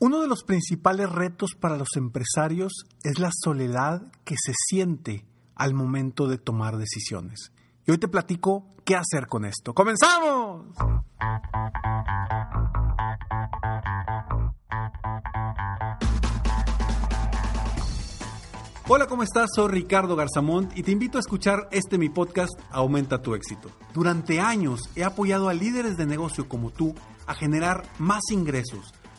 Uno de los principales retos para los empresarios es la soledad que se siente al momento de tomar decisiones. Y hoy te platico qué hacer con esto. ¡Comenzamos! Hola, ¿cómo estás? Soy Ricardo Garzamont y te invito a escuchar este mi podcast Aumenta tu éxito. Durante años he apoyado a líderes de negocio como tú a generar más ingresos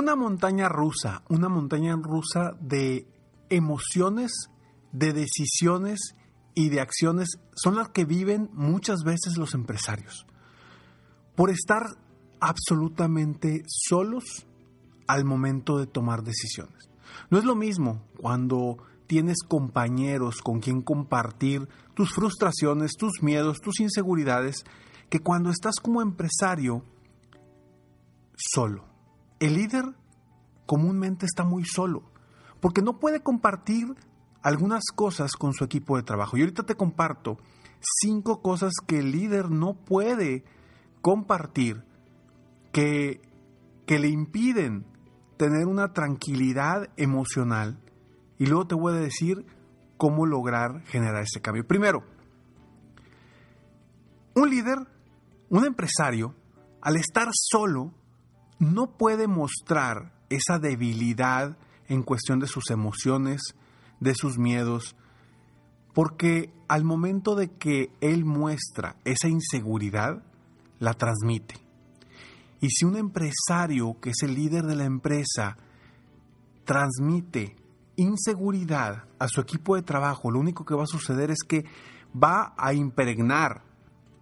Una montaña rusa, una montaña rusa de emociones, de decisiones y de acciones son las que viven muchas veces los empresarios. Por estar absolutamente solos al momento de tomar decisiones. No es lo mismo cuando tienes compañeros con quien compartir tus frustraciones, tus miedos, tus inseguridades, que cuando estás como empresario solo. El líder comúnmente está muy solo, porque no puede compartir algunas cosas con su equipo de trabajo. Y ahorita te comparto cinco cosas que el líder no puede compartir, que, que le impiden tener una tranquilidad emocional. Y luego te voy a decir cómo lograr generar ese cambio. Primero, un líder, un empresario, al estar solo, no puede mostrar esa debilidad en cuestión de sus emociones, de sus miedos, porque al momento de que él muestra esa inseguridad, la transmite. Y si un empresario, que es el líder de la empresa, transmite inseguridad a su equipo de trabajo, lo único que va a suceder es que va a impregnar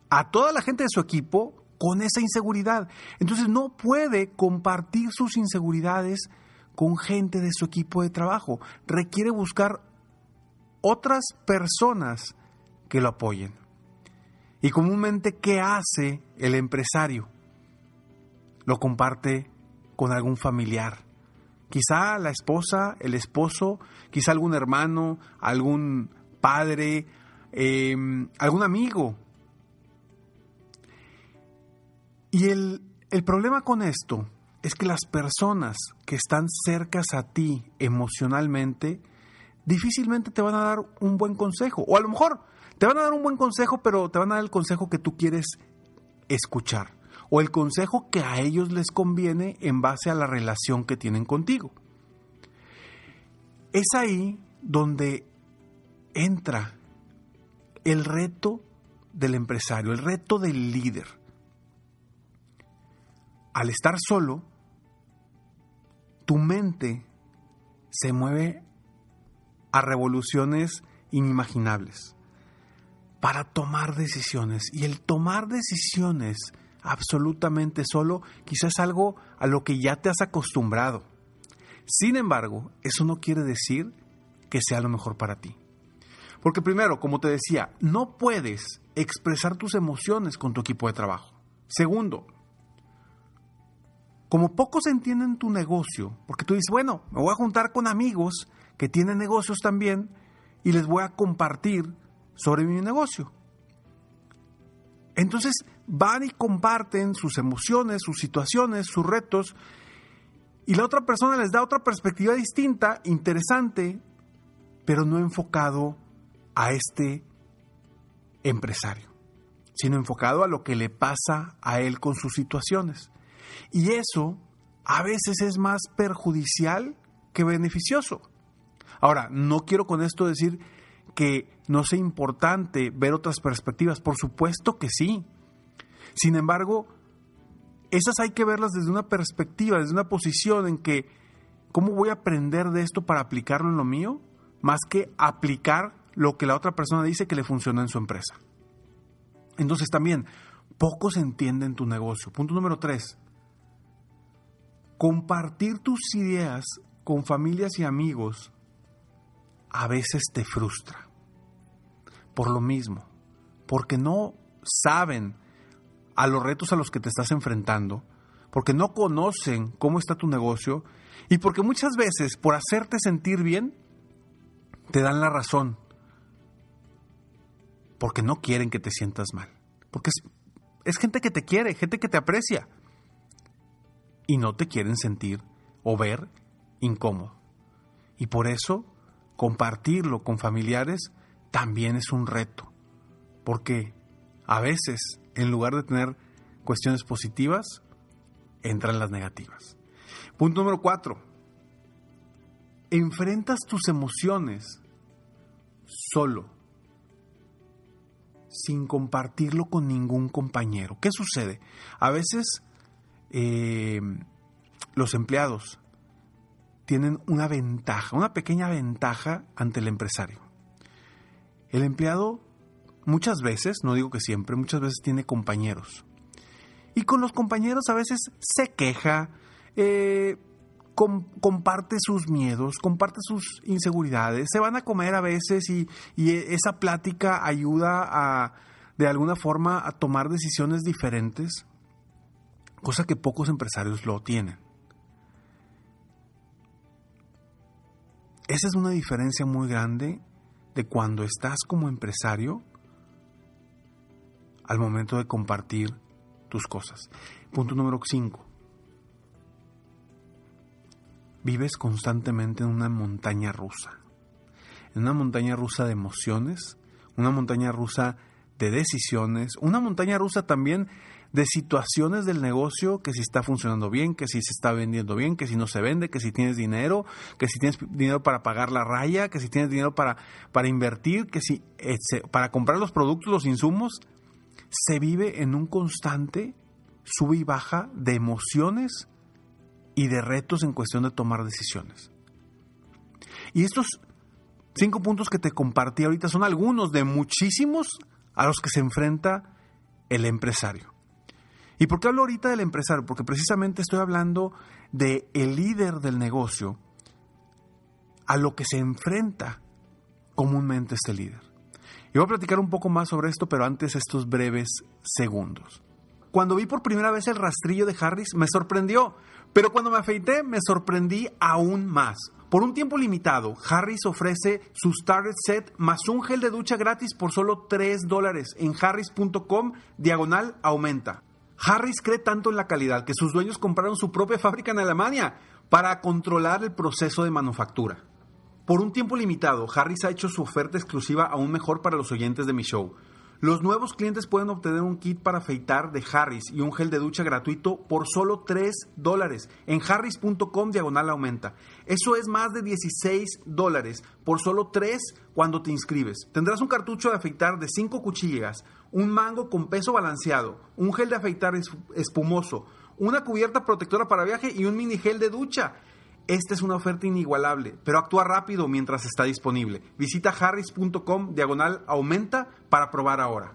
a toda la gente de su equipo con esa inseguridad. Entonces no puede compartir sus inseguridades con gente de su equipo de trabajo. Requiere buscar otras personas que lo apoyen. Y comúnmente, ¿qué hace el empresario? Lo comparte con algún familiar. Quizá la esposa, el esposo, quizá algún hermano, algún padre, em, algún amigo y el, problema con esto es que las personas que están cercas a ti emocionalmente difícilmente te van a dar un buen consejo. O a lo mejor te van a dar un buen consejo, pero te van a dar el consejo que tú quieres escuchar. O el consejo que a ellos les conviene en base a la relación que tienen contigo. Es ahí donde entra el reto del empresario, el reto del líder al estar solo, tu mente se mueve a revoluciones inimaginables para tomar decisiones. Y el tomar decisiones absolutamente solo quizás es algo a lo que ya te has acostumbrado. Sin embargo, eso no quiere decir que sea lo mejor para ti. Porque primero, como te decía, no puedes expresar tus emociones con tu equipo de trabajo. Segundo, como pocos entienden tu negocio, porque tú dices, bueno, me voy a juntar con amigos que tienen negocios también y les voy a compartir sobre mi negocio. Entonces van y comparten sus emociones, sus situaciones, sus retos, y la otra persona les da otra perspectiva distinta, interesante, pero no enfocado a este empresario, sino enfocado a lo que le pasa a él con sus situaciones. Y eso a veces es más perjudicial que beneficioso. Ahora, no quiero con esto decir que no sea importante ver otras perspectivas, por supuesto que sí. Sin embargo, esas hay que verlas desde una perspectiva, desde una posición en que, ¿cómo voy a aprender de esto para aplicarlo en lo mío? Más que aplicar lo que la otra persona dice que le funciona en su empresa. Entonces también, pocos entienden tu negocio. Punto número tres, compartir tus ideas con familias y amigos a veces te frustra. Por lo mismo, porque no saben a los retos a los que te estás enfrentando, porque no conocen cómo está tu negocio y porque muchas veces por hacerte sentir bien te dan la razón, porque no quieren que te sientas mal, porque es, es gente que te quiere, gente que te aprecia y no te quieren sentir o ver incómodo. Y por eso compartirlo con familiares también es un reto, porque a veces en lugar de tener cuestiones positivas, entran las negativas. Punto número cuatro. Enfrentas tus emociones solo, sin compartirlo con ningún compañero. ¿Qué sucede? A veces eh, los empleados tienen una ventaja, una pequeña ventaja ante el empresario. El empleado muchas veces, no digo que siempre, muchas veces tiene compañeros. Y con los compañeros a veces se queja, eh, comparte sus miedos, comparte sus inseguridades, se van a comer a veces y, y esa plática ayuda a, de alguna forma, a tomar decisiones diferentes, cosa que pocos empresarios lo tienen. Esa es una diferencia muy grande de cuando estás como empresario al momento de compartir tus cosas. Punto número 5. Vives constantemente en una montaña rusa. En una montaña rusa de emociones, una montaña rusa de decisiones, una montaña rusa también de situaciones del negocio, que si está funcionando bien, que si se está vendiendo bien, que si no se vende, que si tienes dinero, que si tienes dinero para pagar la raya, que si tienes dinero para, para invertir, que si para comprar los productos, los insumos, se vive en un constante sube y baja de emociones y de retos en cuestión de tomar decisiones. Y estos cinco puntos que te compartí ahorita son algunos de muchísimos a los que se enfrenta el empresario. ¿Y por qué hablo ahorita del empresario? Porque precisamente estoy hablando de el líder del negocio a lo que se enfrenta comúnmente este líder. Y voy a platicar un poco más sobre esto, pero antes estos breves segundos. Cuando vi por primera vez el rastrillo de Harris, me sorprendió, pero cuando me afeité, me sorprendí aún más. Por un tiempo limitado, Harris ofrece su Starter Set más un gel de ducha gratis por solo 3 dólares en harris.com diagonal aumenta. Harris cree tanto en la calidad que sus dueños compraron su propia fábrica en Alemania para controlar el proceso de manufactura. Por un tiempo limitado, Harris ha hecho su oferta exclusiva aún mejor para los oyentes de mi show. Los nuevos clientes pueden obtener un kit para afeitar de Harris y un gel de ducha gratuito por solo 3 dólares en harris.com diagonal aumenta. Eso es más de 16 dólares por solo 3 cuando te inscribes. Tendrás un cartucho de afeitar de 5 cuchillas, un mango con peso balanceado, un gel de afeitar espumoso, una cubierta protectora para viaje y un mini gel de ducha. Esta es una oferta inigualable, pero actúa rápido mientras está disponible. Visita harris.com diagonal aumenta para probar ahora.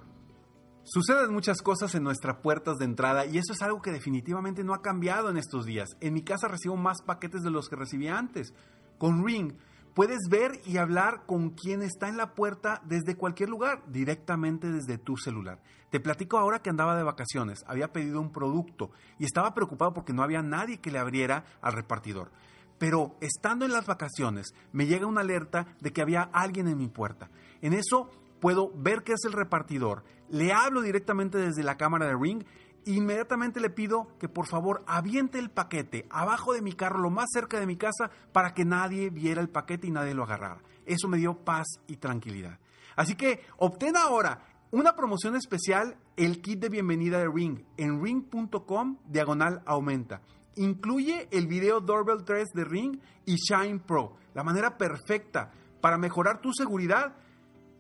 Suceden muchas cosas en nuestras puertas de entrada y eso es algo que definitivamente no ha cambiado en estos días. En mi casa recibo más paquetes de los que recibía antes. Con Ring puedes ver y hablar con quien está en la puerta desde cualquier lugar, directamente desde tu celular. Te platico ahora que andaba de vacaciones, había pedido un producto y estaba preocupado porque no había nadie que le abriera al repartidor. Pero estando en las vacaciones, me llega una alerta de que había alguien en mi puerta. En eso puedo ver que es el repartidor. Le hablo directamente desde la cámara de Ring inmediatamente le pido que por favor aviente el paquete abajo de mi carro, lo más cerca de mi casa, para que nadie viera el paquete y nadie lo agarrara. Eso me dio paz y tranquilidad. Así que obtén ahora una promoción especial, el kit de bienvenida de Ring, en ring.com diagonal aumenta. Incluye el video Doorbell 3 de Ring y Shine Pro, la manera perfecta para mejorar tu seguridad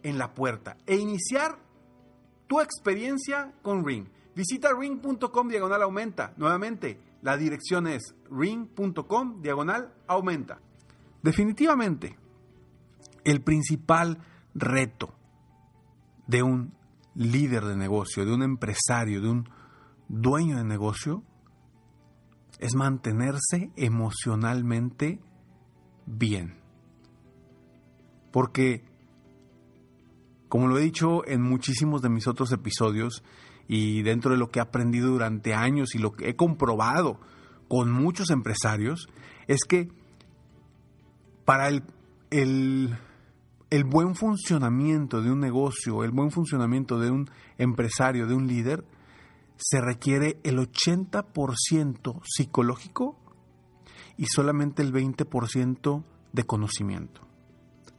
en la puerta e iniciar tu experiencia con Ring. Visita ring.com diagonal aumenta. Nuevamente, la dirección es ring.com diagonal aumenta. Definitivamente, el principal reto de un líder de negocio, de un empresario, de un dueño de negocio, es mantenerse emocionalmente bien. Porque, como lo he dicho en muchísimos de mis otros episodios, y dentro de lo que he aprendido durante años y lo que he comprobado con muchos empresarios, es que para el, el, buen funcionamiento de un negocio, el buen funcionamiento de un empresario, de un líder, se requiere el 80% psicológico y solamente el 20% de conocimiento.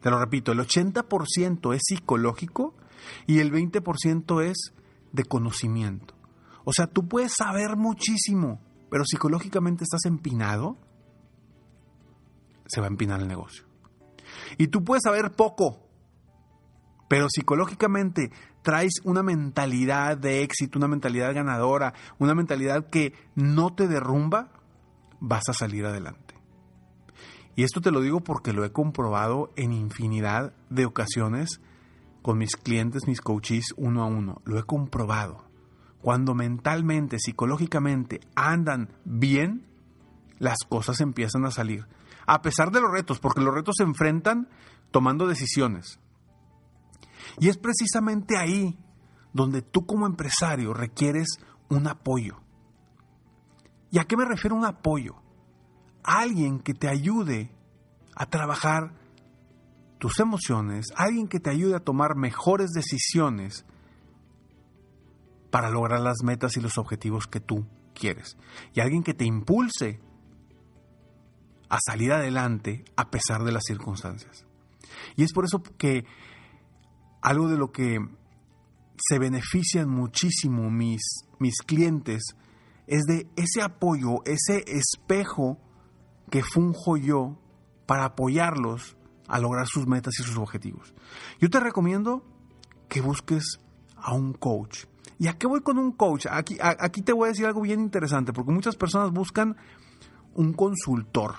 Te lo repito, el 80% es psicológico y el 20% es de conocimiento. O sea, tú puedes saber muchísimo, pero psicológicamente estás empinado, se va a empinar el negocio. Y tú puedes saber poco, pero psicológicamente traes una mentalidad de éxito, una mentalidad ganadora, una mentalidad que no te derrumba, vas a salir adelante. Y esto te lo digo porque lo he comprobado en infinidad de ocasiones con mis clientes, mis coaches uno a uno. Lo he comprobado. Cuando mentalmente, psicológicamente andan bien, las cosas empiezan a salir. A pesar de los retos, porque los retos se enfrentan tomando decisiones. Y es precisamente ahí donde tú como empresario requieres un apoyo. ¿Y a qué me refiero un apoyo? Alguien que te ayude a trabajar tus emociones, alguien que te ayude a tomar mejores decisiones para lograr las metas y los objetivos que tú quieres. Y alguien que te impulse a salir adelante a pesar de las circunstancias. Y es por eso que algo de lo que se benefician muchísimo mis, mis clientes es de ese apoyo, ese espejo que funjo yo para apoyarlos a lograr sus metas y sus objetivos. Yo te recomiendo que busques a un coach. ¿Y a qué voy con un coach? Aquí, aquí te voy a decir algo bien interesante, porque muchas personas buscan un consultor,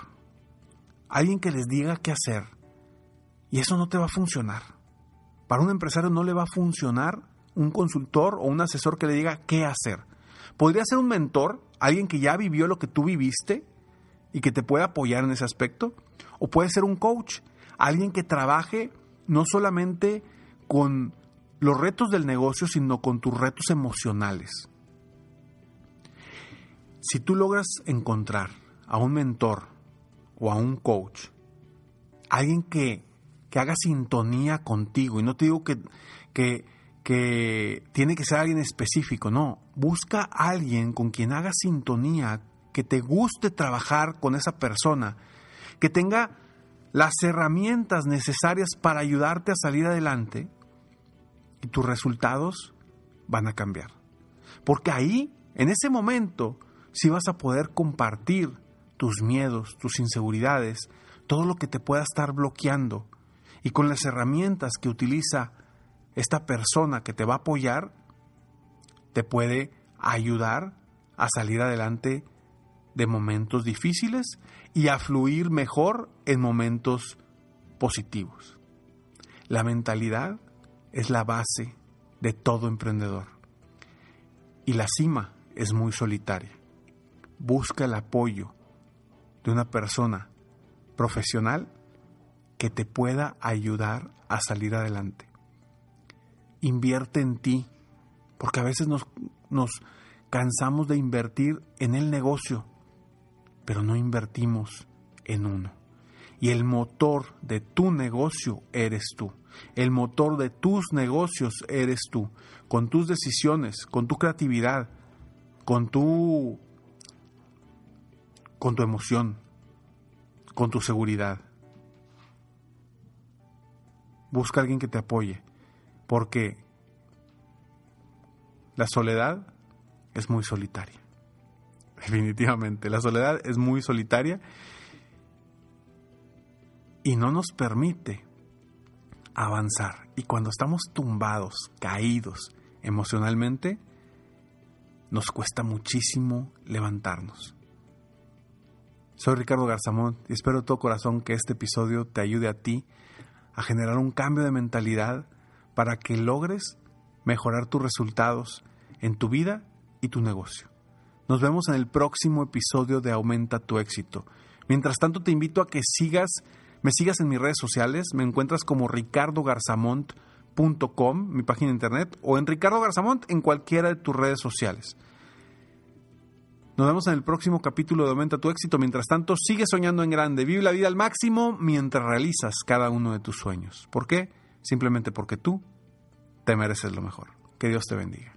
alguien que les diga qué hacer, y eso no te va a funcionar. Para un empresario no le va a funcionar un consultor o un asesor que le diga qué hacer. Podría ser un mentor, alguien que ya vivió lo que tú viviste y que te pueda apoyar en ese aspecto. O puede ser un coach, alguien que trabaje no solamente con los retos del negocio, sino con tus retos emocionales. Si tú logras encontrar a un mentor o a un coach, alguien que que haga sintonía contigo. Y no te digo que, que, tiene que ser alguien específico, no. Busca a alguien con quien haga sintonía, que te guste trabajar con esa persona, que tenga las herramientas necesarias para ayudarte a salir adelante y tus resultados van a cambiar. Porque ahí, en ese momento, sí vas a poder compartir tus miedos, tus inseguridades, todo lo que te pueda estar bloqueando y con las herramientas que utiliza esta persona que te va a apoyar, te puede ayudar a salir adelante de momentos difíciles y a fluir mejor en momentos positivos. La mentalidad es la base de todo emprendedor y la cima es muy solitaria. Busca el apoyo de una persona profesional que te pueda ayudar a salir adelante. Invierte en ti, porque a veces nos, nos cansamos de invertir en el negocio, pero no invertimos en uno. Y el motor de tu negocio eres tú. El motor de tus negocios eres tú. Con tus decisiones, con tu creatividad, con tu, con tu emoción, con tu seguridad busca a alguien que te apoye, porque la soledad es muy solitaria. Definitivamente, la soledad es muy solitaria y no nos permite avanzar. Y cuando estamos tumbados, caídos emocionalmente, nos cuesta muchísimo levantarnos. Soy Ricardo Garzamón y espero de todo corazón que este episodio te ayude a ti a generar un cambio de mentalidad para que logres mejorar tus resultados en tu vida y tu negocio. Nos vemos en el próximo episodio de Aumenta tu éxito. Mientras tanto te invito a que sigas me sigas en mis redes sociales, me encuentras como ricardogarzamont.com, mi página de internet, o en Ricardo Garzamont en cualquiera de tus redes sociales. Nos vemos en el próximo capítulo de Aumenta tu éxito. Mientras tanto, sigue soñando en grande. Vive la vida al máximo mientras realizas cada uno de tus sueños. ¿Por qué? Simplemente porque tú te mereces lo mejor. Que Dios te bendiga.